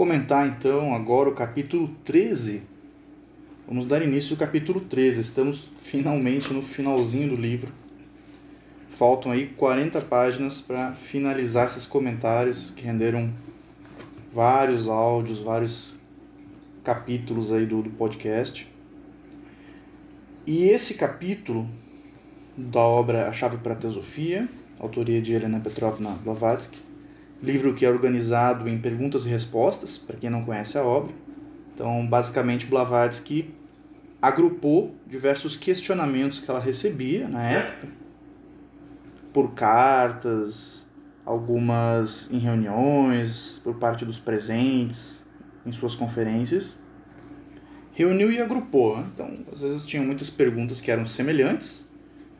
comentar então agora o capítulo 13. Vamos dar início ao capítulo 13. Estamos finalmente no finalzinho do livro. Faltam aí 40 páginas para finalizar esses comentários que renderam vários áudios, vários capítulos aí do, do podcast. E esse capítulo da obra A Chave para a Teosofia, autoria de Helena Petrovna Blavatsky, livro que é organizado em perguntas e respostas, para quem não conhece a obra. Então, basicamente, Blavatsky agrupou diversos questionamentos que ela recebia na época, por cartas, algumas em reuniões, por parte dos presentes, em suas conferências. Reuniu e agrupou. Né? Então, às vezes tinham muitas perguntas que eram semelhantes.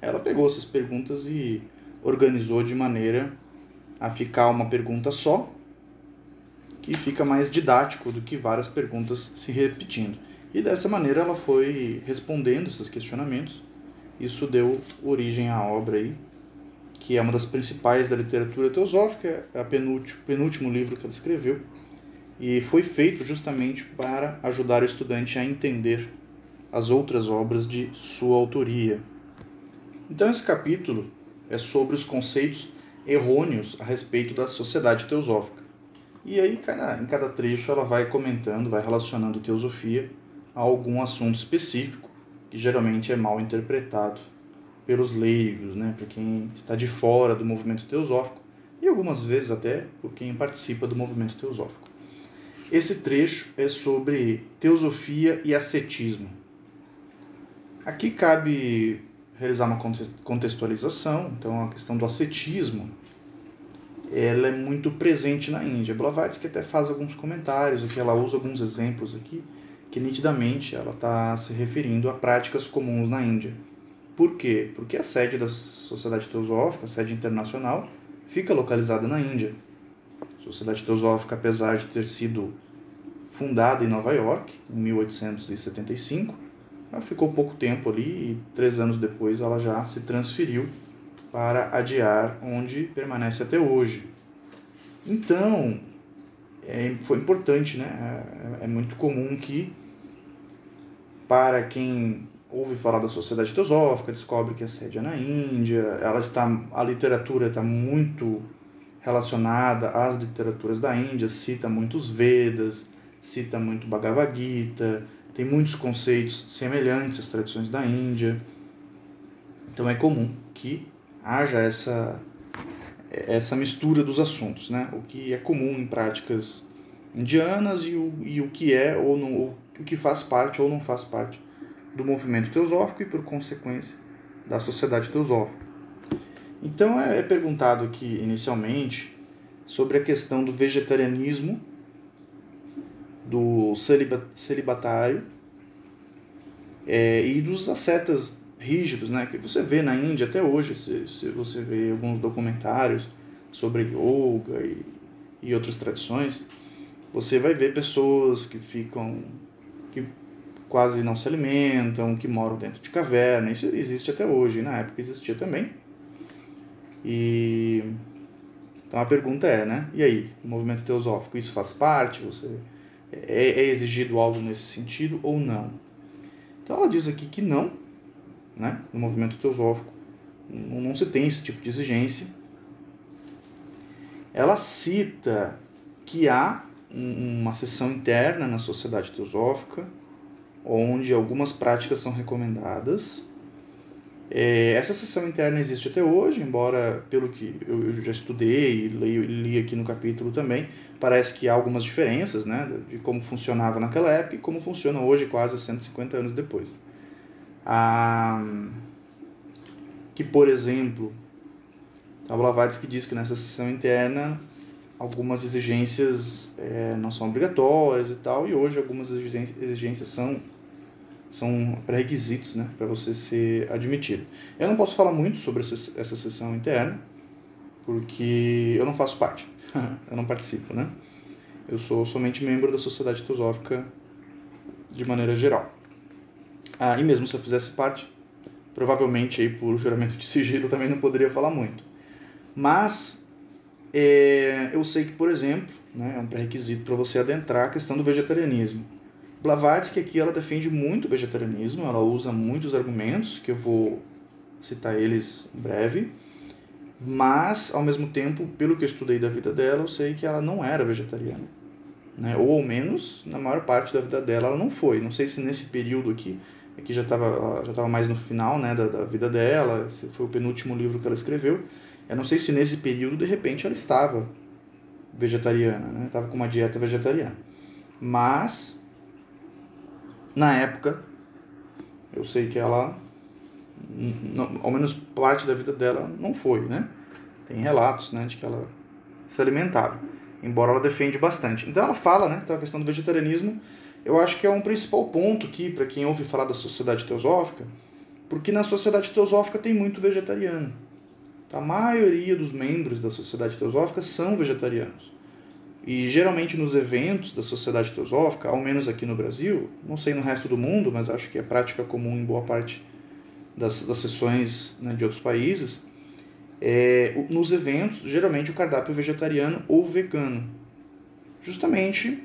Ela pegou essas perguntas e organizou de maneira a ficar uma pergunta só, que fica mais didático do que várias perguntas se repetindo. E dessa maneira ela foi respondendo esses questionamentos. Isso deu origem à obra aí, que é uma das principais da literatura teosófica, é o penúltimo, penúltimo livro que ela escreveu, e foi feito justamente para ajudar o estudante a entender as outras obras de sua autoria. Então esse capítulo é sobre os conceitos errôneos a respeito da sociedade teosófica. E aí, em cada trecho, ela vai comentando, vai relacionando teosofia a algum assunto específico, que geralmente é mal interpretado pelos leigos, né, por quem está de fora do movimento teosófico, e algumas vezes até por quem participa do movimento teosófico. Esse trecho é sobre teosofia e ascetismo. Aqui cabe realizar uma contextualização. Então, a questão do ascetismo ela é muito presente na Índia. Blavatsky até faz alguns comentários aqui, ela usa alguns exemplos aqui, que nitidamente ela está se referindo a práticas comuns na Índia. Por quê? Porque a sede da Sociedade Teosófica, a sede internacional, fica localizada na Índia. A Sociedade Teosófica, apesar de ter sido fundada em Nova York, em 1875, ela ficou pouco tempo ali e três anos depois ela já se transferiu para Adiar, onde permanece até hoje. Então, é, foi importante, né? É, é muito comum que, para quem ouve falar da sociedade teosófica, descobre que a sede é na Índia, ela está, a literatura está muito relacionada às literaturas da Índia, cita muitos Vedas, cita muito Bhagavad Gita, tem muitos conceitos semelhantes às tradições da Índia. Então é comum que haja essa, essa mistura dos assuntos, né? o que é comum em práticas indianas e o, e o que é ou, não, ou o que faz parte ou não faz parte do movimento teosófico e, por consequência, da sociedade teosófica. Então é, é perguntado aqui inicialmente sobre a questão do vegetarianismo do celibatário é, e dos ascetas rígidos, né, que você vê na Índia até hoje, se, se você vê alguns documentários sobre yoga e, e outras tradições, você vai ver pessoas que ficam que quase não se alimentam, que moram dentro de caverna. Isso existe até hoje, na época existia também. E então a pergunta é, né? E aí, o movimento teosófico, isso faz parte? Você é, é exigido algo nesse sentido ou não? Então ela diz aqui que não, né? no movimento teosófico, não, não se tem esse tipo de exigência. Ela cita que há uma seção interna na sociedade teosófica, onde algumas práticas são recomendadas é, essa sessão interna existe até hoje, embora, pelo que eu já estudei e li, li aqui no capítulo também, parece que há algumas diferenças né, de como funcionava naquela época e como funciona hoje, quase 150 anos depois. Ah, que, por exemplo, a Blavatsky diz que nessa sessão interna algumas exigências é, não são obrigatórias e tal, e hoje algumas exigências são são pré-requisitos né, para você ser admitido. Eu não posso falar muito sobre essa, essa sessão interna, porque eu não faço parte, eu não participo, né? Eu sou somente membro da Sociedade Teosófica de maneira geral. Ah, e mesmo se eu fizesse parte, provavelmente aí por juramento de sigilo também não poderia falar muito. Mas é, eu sei que, por exemplo, né? é um pré-requisito para você adentrar a questão do vegetarianismo. Blavatsky aqui ela defende muito o vegetarianismo, ela usa muitos argumentos, que eu vou citar eles em breve, mas ao mesmo tempo, pelo que eu estudei da vida dela, eu sei que ela não era vegetariana. Né? Ou ao menos, na maior parte da vida dela, ela não foi. Não sei se nesse período aqui, aqui já estava já tava mais no final né, da, da vida dela, esse foi o penúltimo livro que ela escreveu. Eu não sei se nesse período, de repente, ela estava vegetariana, né? estava com uma dieta vegetariana. Mas, na época, eu sei que ela, ao menos parte da vida dela, não foi, né? Tem relatos né, de que ela se alimentava embora ela defende bastante. Então ela fala, né, então a questão do vegetarianismo, eu acho que é um principal ponto aqui para quem ouve falar da sociedade teosófica, porque na sociedade teosófica tem muito vegetariano. A maioria dos membros da sociedade teosófica são vegetarianos. E geralmente nos eventos da sociedade teosófica, ao menos aqui no Brasil, não sei no resto do mundo, mas acho que é prática comum em boa parte das, das sessões né, de outros países, é, nos eventos, geralmente o cardápio é vegetariano ou vegano, justamente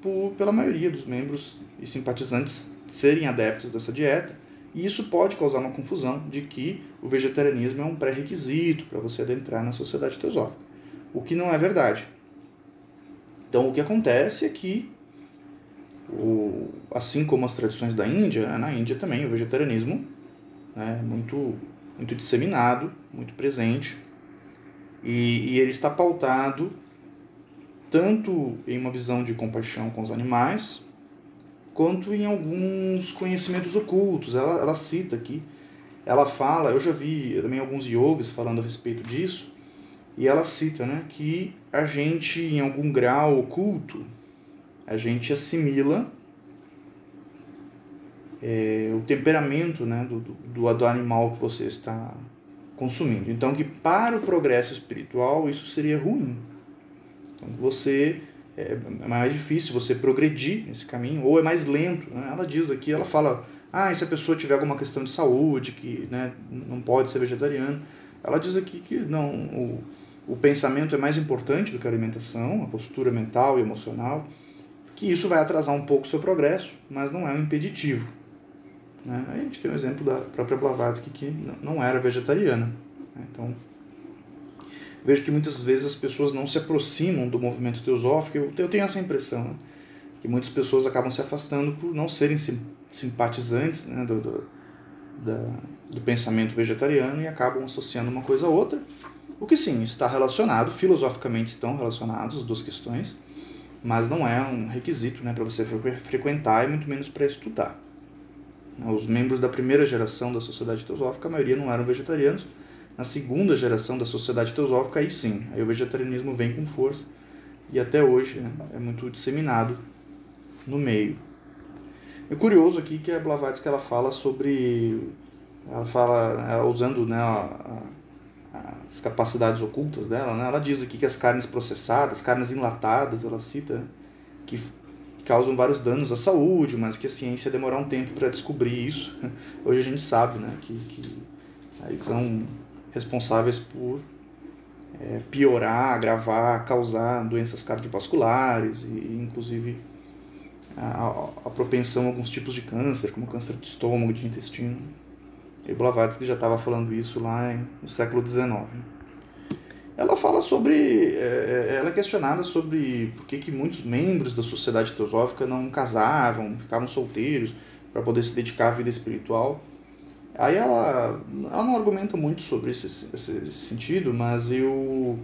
por, pela maioria dos membros e simpatizantes serem adeptos dessa dieta, e isso pode causar uma confusão de que o vegetarianismo é um pré-requisito para você adentrar na sociedade teosófica, o que não é verdade. Então, o que acontece é que, o, assim como as tradições da Índia, na Índia também o vegetarianismo é muito muito disseminado, muito presente, e, e ele está pautado tanto em uma visão de compaixão com os animais, quanto em alguns conhecimentos ocultos. Ela, ela cita aqui, ela fala, eu já vi também alguns yogis falando a respeito disso, e ela cita né, que a gente, em algum grau oculto, a gente assimila é, o temperamento né, do, do, do animal que você está consumindo. Então, que para o progresso espiritual isso seria ruim. Então, você é, é mais difícil você progredir nesse caminho, ou é mais lento. Né? Ela diz aqui, ela fala, ah, e se a pessoa tiver alguma questão de saúde, que né, não pode ser vegetariano, ela diz aqui que não, o, o pensamento é mais importante do que a alimentação, a postura mental e emocional, que isso vai atrasar um pouco o seu progresso, mas não é um impeditivo. Né? A gente tem o exemplo da própria Blavatsky, que não era vegetariana. Né? Então, vejo que muitas vezes as pessoas não se aproximam do movimento teosófico. Eu, eu tenho essa impressão, né? que muitas pessoas acabam se afastando por não serem simpatizantes né? do, do, da, do pensamento vegetariano e acabam associando uma coisa a outra. O que sim, está relacionado, filosoficamente estão relacionados as duas questões, mas não é um requisito né, para você frequentar e muito menos para estudar. Os membros da primeira geração da sociedade teosófica, a maioria não eram vegetarianos. Na segunda geração da sociedade teosófica, aí sim, aí o vegetarianismo vem com força e até hoje né, é muito disseminado no meio. É curioso aqui que a Blavatsky ela fala sobre, ela fala, ela usando né, a, a, as capacidades ocultas dela, né, ela diz aqui que as carnes processadas, carnes enlatadas, ela cita que causam vários danos à saúde, mas que a ciência demorar um tempo para descobrir isso. Hoje a gente sabe né, que, que aí são responsáveis por é, piorar, agravar, causar doenças cardiovasculares e inclusive a, a, propensão a alguns tipos de câncer, como câncer de estômago, de intestino. E Blavatsky já estava falando isso lá no século XIX ela fala sobre. É, é, ela é questionada sobre por que, que muitos membros da sociedade teosófica não casavam, ficavam solteiros para poder se dedicar à vida espiritual. Aí ela, ela não argumenta muito sobre esse, esse, esse sentido, mas eu,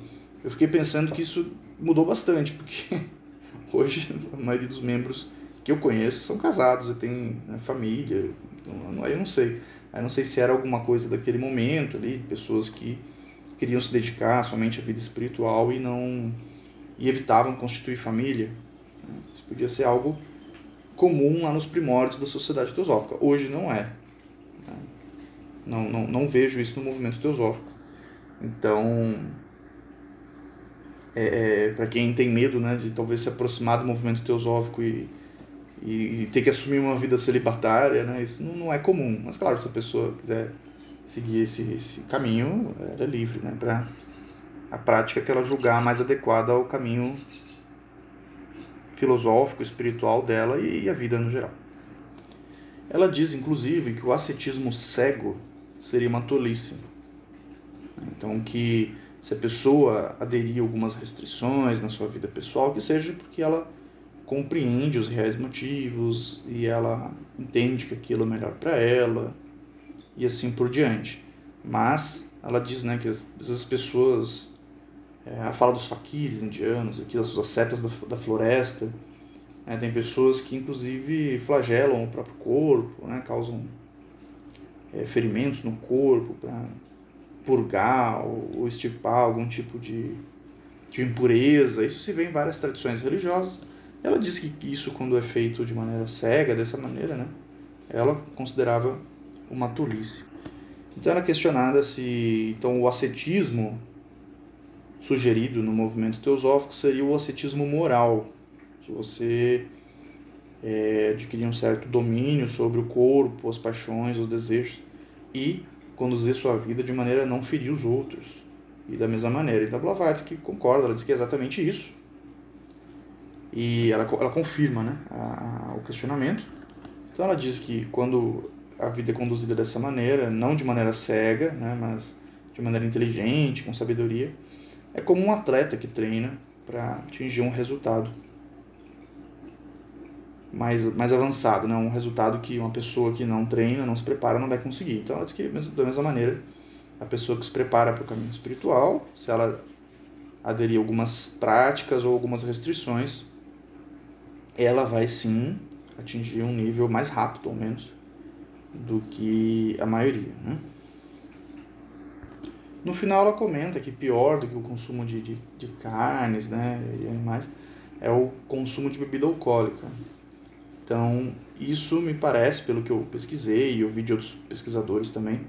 eu fiquei pensando que isso mudou bastante, porque hoje a maioria dos membros que eu conheço são casados e têm né, família, então, aí eu não sei. Aí não sei se era alguma coisa daquele momento ali, pessoas que queriam se dedicar somente à vida espiritual e não e evitavam constituir família. Isso podia ser algo comum lá nos primórdios da sociedade teosófica. Hoje não é. Não, não, não vejo isso no movimento teosófico. Então, é, é para quem tem medo né, de talvez se aproximar do movimento teosófico e, e, e ter que assumir uma vida celibatária, né, isso não, não é comum. Mas, claro, se a pessoa quiser seguir esse, esse caminho, era livre, né? Para a prática que ela julgar mais adequada ao caminho filosófico, espiritual dela e a vida no geral. Ela diz, inclusive, que o ascetismo cego seria uma tolice. Então, que se a pessoa aderir a algumas restrições na sua vida pessoal, que seja porque ela compreende os reais motivos e ela entende que aquilo é melhor para ela e assim por diante. Mas ela diz né, que vezes as pessoas. É, ela fala dos faquires indianos, aqui, as setas da, da floresta. É, tem pessoas que, inclusive, flagelam o próprio corpo, né, causam é, ferimentos no corpo para purgar ou, ou estipar algum tipo de, de impureza. Isso se vê em várias tradições religiosas. Ela diz que isso, quando é feito de maneira cega, dessa maneira, né, ela considerava uma tolice. Então ela é questionada se então o ascetismo sugerido no movimento teosófico seria o ascetismo moral. Se você é, adquirir um certo domínio sobre o corpo, as paixões, os desejos e conduzir sua vida de maneira a não ferir os outros. E da mesma maneira. Então Blavatsky concorda, ela diz que é exatamente isso. E ela, ela confirma né, a, a, o questionamento. Então ela diz que quando a vida é conduzida dessa maneira, não de maneira cega, né, mas de maneira inteligente, com sabedoria, é como um atleta que treina para atingir um resultado mais, mais avançado, né? um resultado que uma pessoa que não treina, não se prepara, não vai conseguir. Então, ela diz que, da mesma maneira, a pessoa que se prepara para o caminho espiritual, se ela aderir a algumas práticas ou algumas restrições, ela vai sim atingir um nível mais rápido, ou menos, do que a maioria. Né? No final ela comenta que pior do que o consumo de, de, de carnes né, e animais é o consumo de bebida alcoólica. Então, isso me parece, pelo que eu pesquisei e ouvi de outros pesquisadores também,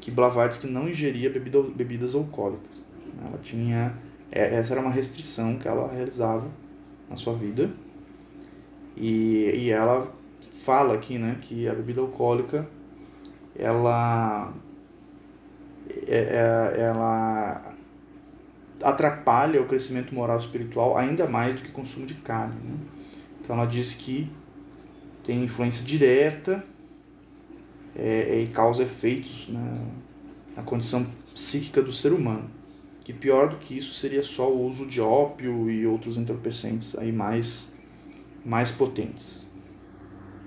que Blavatsky não ingeria bebida, bebidas alcoólicas. Ela tinha. É, essa era uma restrição que ela realizava na sua vida. E, e ela fala aqui, né, que a bebida alcoólica ela é, é, ela atrapalha o crescimento moral espiritual ainda mais do que o consumo de carne. Né? Então ela diz que tem influência direta é, e causa efeitos na, na condição psíquica do ser humano. Que pior do que isso seria só o uso de ópio e outros entorpecentes aí mais, mais potentes.